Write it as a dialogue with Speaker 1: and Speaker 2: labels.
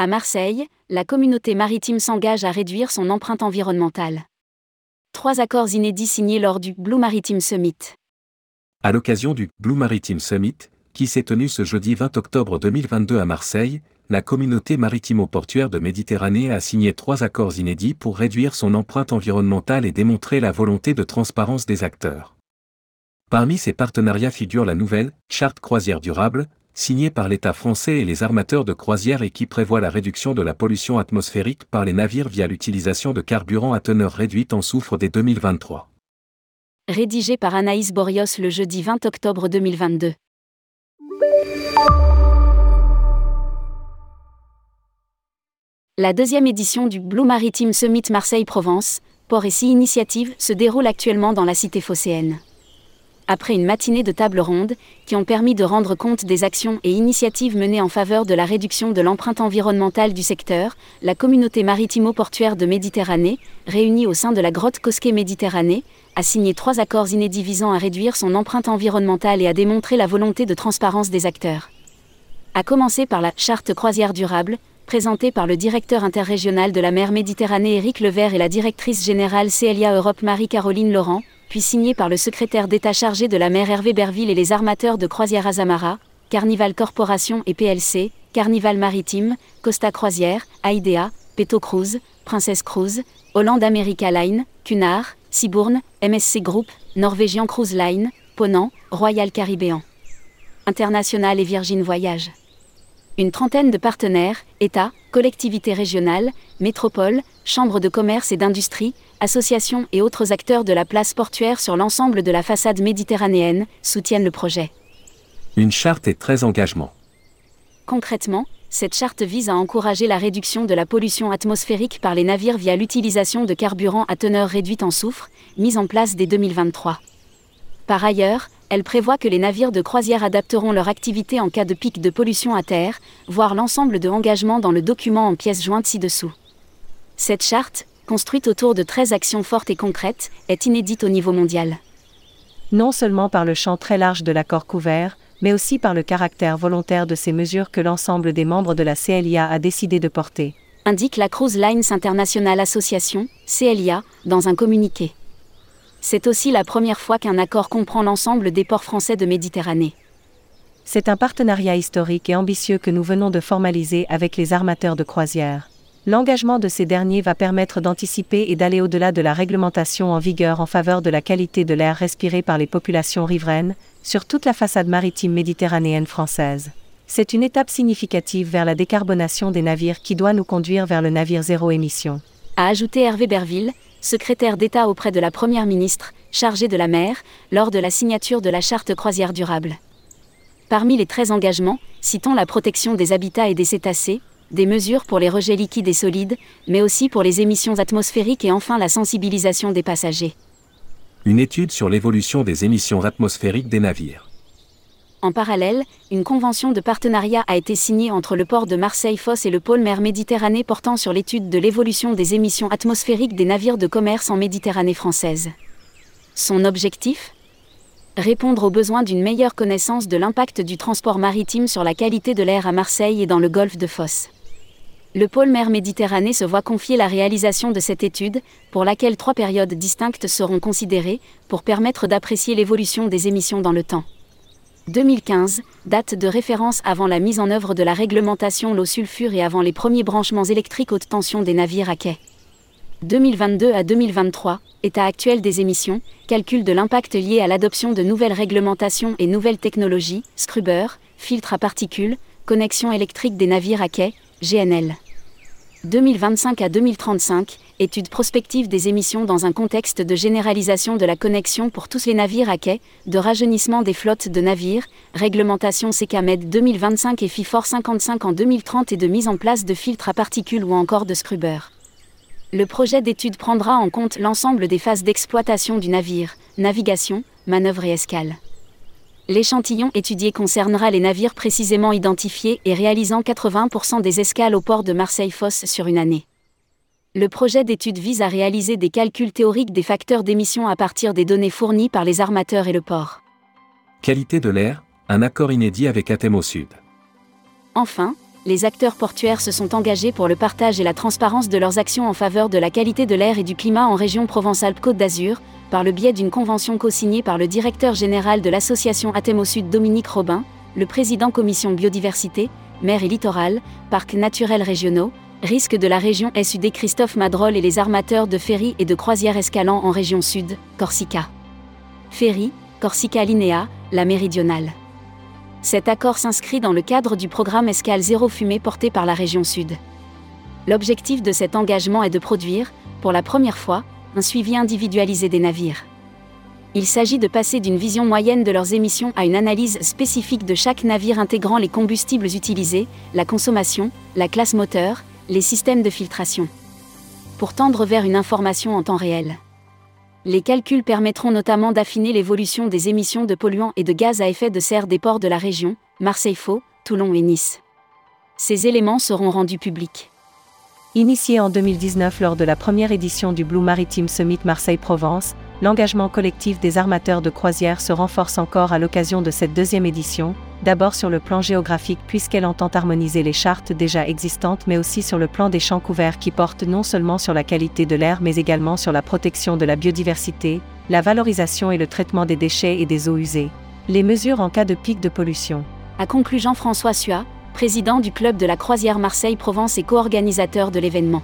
Speaker 1: À Marseille, la communauté maritime s'engage à réduire son empreinte environnementale. Trois accords inédits signés lors du Blue Maritime Summit.
Speaker 2: À l'occasion du Blue Maritime Summit, qui s'est tenu ce jeudi 20 octobre 2022 à Marseille, la communauté maritimo-portuaire de Méditerranée a signé trois accords inédits pour réduire son empreinte environnementale et démontrer la volonté de transparence des acteurs. Parmi ces partenariats figure la nouvelle Charte croisière durable, signée par l'État français et les armateurs de croisière et qui prévoit la réduction de la pollution atmosphérique par les navires via l'utilisation de carburants à teneur réduite en soufre dès 2023.
Speaker 1: Rédigé par Anaïs Borios le jeudi 20 octobre 2022. La deuxième édition du Blue Maritime Summit Marseille-Provence, port et six initiatives, se déroule actuellement dans la cité phocéenne. Après une matinée de table ronde, qui ont permis de rendre compte des actions et initiatives menées en faveur de la réduction de l'empreinte environnementale du secteur, la communauté maritimo-portuaire de Méditerranée, réunie au sein de la grotte Cosquet Méditerranée, a signé trois accords inédits visant à réduire son empreinte environnementale et à démontrer la volonté de transparence des acteurs. À commencer par la Charte croisière durable, présenté par le directeur interrégional de la mer Méditerranée Éric Levert et la directrice générale CLIA Europe Marie-Caroline Laurent, puis signé par le secrétaire d'État chargé de la mer Hervé Berville et les armateurs de croisière Azamara, Carnival Corporation et PLC, Carnival Maritime, Costa Croisière, Aidea, Peto Cruise, Princess Cruise, Holland America Line, Cunard, Cibourne, MSC Group, Norwegian Cruise Line, Ponant, Royal Caribbean. International et Virgin Voyage. Une trentaine de partenaires, États, collectivités régionales, métropoles, chambres de commerce et d'industrie, associations et autres acteurs de la place portuaire sur l'ensemble de la façade méditerranéenne, soutiennent le projet.
Speaker 2: Une charte et 13 engagements.
Speaker 1: Concrètement, cette charte vise à encourager la réduction de la pollution atmosphérique par les navires via l'utilisation de carburants à teneur réduite en soufre, mise en place dès 2023. Par ailleurs, elle prévoit que les navires de croisière adapteront leur activité en cas de pic de pollution à terre, voire l'ensemble de engagements dans le document en pièces jointes ci-dessous. Cette charte, construite autour de 13 actions fortes et concrètes, est inédite au niveau mondial.
Speaker 3: Non seulement par le champ très large de l'accord couvert, mais aussi par le caractère volontaire de ces mesures que l'ensemble des membres de la CLIA a décidé de porter.
Speaker 1: Indique la Cruise Lines International Association, CLIA, dans un communiqué. C'est aussi la première fois qu'un accord comprend l'ensemble des ports français de Méditerranée.
Speaker 3: C'est un partenariat historique et ambitieux que nous venons de formaliser avec les armateurs de croisière. L'engagement de ces derniers va permettre d'anticiper et d'aller au-delà de la réglementation en vigueur en faveur de la qualité de l'air respiré par les populations riveraines, sur toute la façade maritime méditerranéenne française. C'est une étape significative vers la décarbonation des navires qui doit nous conduire vers le navire zéro émission.
Speaker 1: A ajouté Hervé Berville, secrétaire d'État auprès de la Première ministre, chargée de la mer, lors de la signature de la Charte croisière durable. Parmi les 13 engagements, citons la protection des habitats et des cétacés, des mesures pour les rejets liquides et solides, mais aussi pour les émissions atmosphériques et enfin la sensibilisation des passagers.
Speaker 2: Une étude sur l'évolution des émissions atmosphériques des navires.
Speaker 1: En parallèle, une convention de partenariat a été signée entre le port de Marseille-Fosse et le pôle mer Méditerranée portant sur l'étude de l'évolution des émissions atmosphériques des navires de commerce en Méditerranée française. Son objectif? Répondre aux besoins d'une meilleure connaissance de l'impact du transport maritime sur la qualité de l'air à Marseille et dans le golfe de Fosse. Le pôle mer Méditerranée se voit confier la réalisation de cette étude, pour laquelle trois périodes distinctes seront considérées, pour permettre d'apprécier l'évolution des émissions dans le temps. 2015, date de référence avant la mise en œuvre de la réglementation l'eau sulfure et avant les premiers branchements électriques haute tension des navires à quai. 2022 à 2023, état actuel des émissions, calcul de l'impact lié à l'adoption de nouvelles réglementations et nouvelles technologies, scrubber, filtres à particules, connexion électrique des navires à quai, GNL. 2025 à 2035, étude prospective des émissions dans un contexte de généralisation de la connexion pour tous les navires à quai, de rajeunissement des flottes de navires, réglementation CKMED 2025 et FIFOR 55 en 2030 et de mise en place de filtres à particules ou encore de scrubber. Le projet d'étude prendra en compte l'ensemble des phases d'exploitation du navire, navigation, manœuvre et escale. L'échantillon étudié concernera les navires précisément identifiés et réalisant 80% des escales au port de Marseille-Fosse sur une année. Le projet d'étude vise à réaliser des calculs théoriques des facteurs d'émission à partir des données fournies par les armateurs et le port.
Speaker 2: Qualité de l'air, un accord inédit avec Athènes au Sud.
Speaker 1: Enfin, les acteurs portuaires se sont engagés pour le partage et la transparence de leurs actions en faveur de la qualité de l'air et du climat en région Provence-Alpes-Côte d'Azur, par le biais d'une convention co-signée par le directeur général de l'association Athémo Sud Dominique Robin, le président commission biodiversité, mer et littoral, parcs naturels régionaux, risque de la région SUD Christophe Madrol et les armateurs de ferry et de croisière escalant en région sud, Corsica. Ferry, Corsica Linea, la méridionale. Cet accord s'inscrit dans le cadre du programme Escale Zéro Fumée porté par la région Sud. L'objectif de cet engagement est de produire, pour la première fois, un suivi individualisé des navires. Il s'agit de passer d'une vision moyenne de leurs émissions à une analyse spécifique de chaque navire intégrant les combustibles utilisés, la consommation, la classe moteur, les systèmes de filtration. Pour tendre vers une information en temps réel. Les calculs permettront notamment d'affiner l'évolution des émissions de polluants et de gaz à effet de serre des ports de la région, Marseille-Faux, Toulon et Nice. Ces éléments seront rendus publics.
Speaker 3: Initié en 2019 lors de la première édition du Blue Maritime Summit Marseille-Provence, l'engagement collectif des armateurs de croisière se renforce encore à l'occasion de cette deuxième édition, d'abord sur le plan géographique puisqu'elle entend harmoniser les chartes déjà existantes mais aussi sur le plan des champs couverts qui portent non seulement sur la qualité de l'air mais également sur la protection de la biodiversité, la valorisation et le traitement des déchets et des eaux usées, les mesures en cas de pic de pollution.
Speaker 1: A conclu Jean-François Sua, président du club de la croisière Marseille-Provence et co-organisateur de l'événement.